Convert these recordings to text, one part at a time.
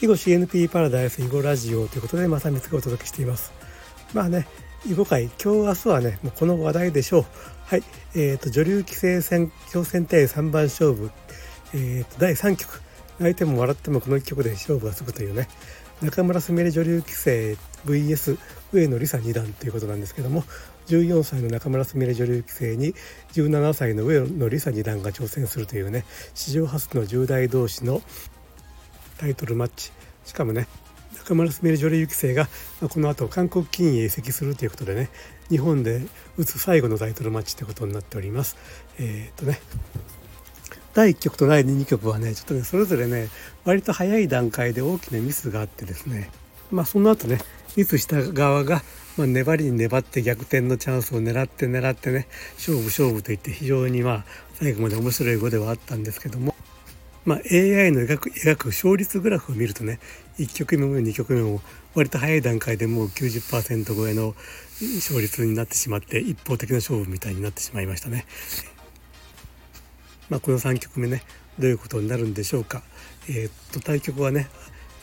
囲碁 CNP パラダイス囲碁ラジオということでまさみつがお届けしています。まあね囲碁界今日明日はねもうこの話題でしょう。はいえーと、女流棋聖戦挑戦対3番勝負、えーと、第3局。泣いても笑ってもこの1局で勝負がつくというね。中村すみれ女流棋聖 VS 上野梨沙二段ということなんですけども14歳の中村すみれ女流棋聖に17歳の上野梨沙二段が挑戦するというね史上初の10代同士のタイトルマッチしかもね中村すみれ女流棋聖がこの後韓国金へ移籍するということでね日本で打つ最後のタイトルマッチということになっております。えー、っとね第1局と第2局はねちょっとねそれぞれね割と早い段階で大きなミスがあってですねまあその後ねミスした側が、まあ、粘りに粘って逆転のチャンスを狙って狙ってね勝負勝負といって非常にまあ最後まで面白い碁ではあったんですけどもまあ、AI の描く描く勝率グラフを見るとね1局目も2局目も割と早い段階でもう90%超えの勝率になってしまって一方的な勝負みたいになってしまいましたね。まあ、この3局目ねどういうことになるんでしょうか。えー、っと対局はね、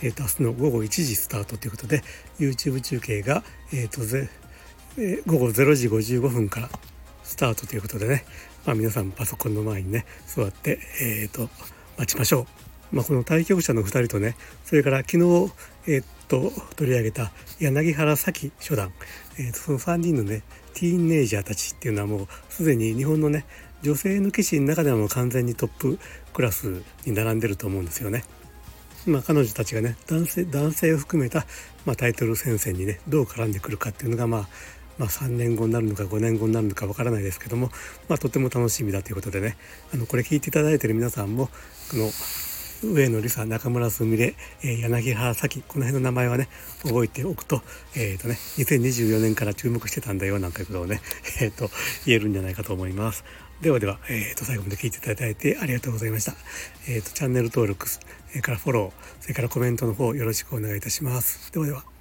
えー、っと明日の午後1時スタートということで YouTube 中継が、えー、っとぜ、え、午後0時55分からスタートということでね、まあ、皆さんパソコンの前にね座って、え、っと待ちましょう。まあ、この対局者の2人とねそれから昨日、えー、っと取り上げた柳原咲初段、えー、とその3人のねティーンネイジャーたちっていうのはもうすでに日本のね女性の棋士の中ではもう完全にトップクラスに並んでると思うんですよね。まあ、彼女たちがね男性男性を含めた、まあ、タイトル戦線にねどう絡んでくるかっていうのが、まあ、まあ、3年後になるのか5年後になるのかわからないですけども、まあ、とても楽しみだということでねあのこれ聞いていただいてる皆さんもこの上野梨沙中村すみれ、え、柳原咲この辺の名前はね覚えておくと,、えーとね、2024年から注目してたんだよなんていうことをね、えーと、言えるんじゃないかと思います。ではでは、えーと、最後まで聞いていただいてありがとうございました。えー、とチャンネル登録、それからフォロー、それからコメントの方よろしくお願いいたします。ではでは。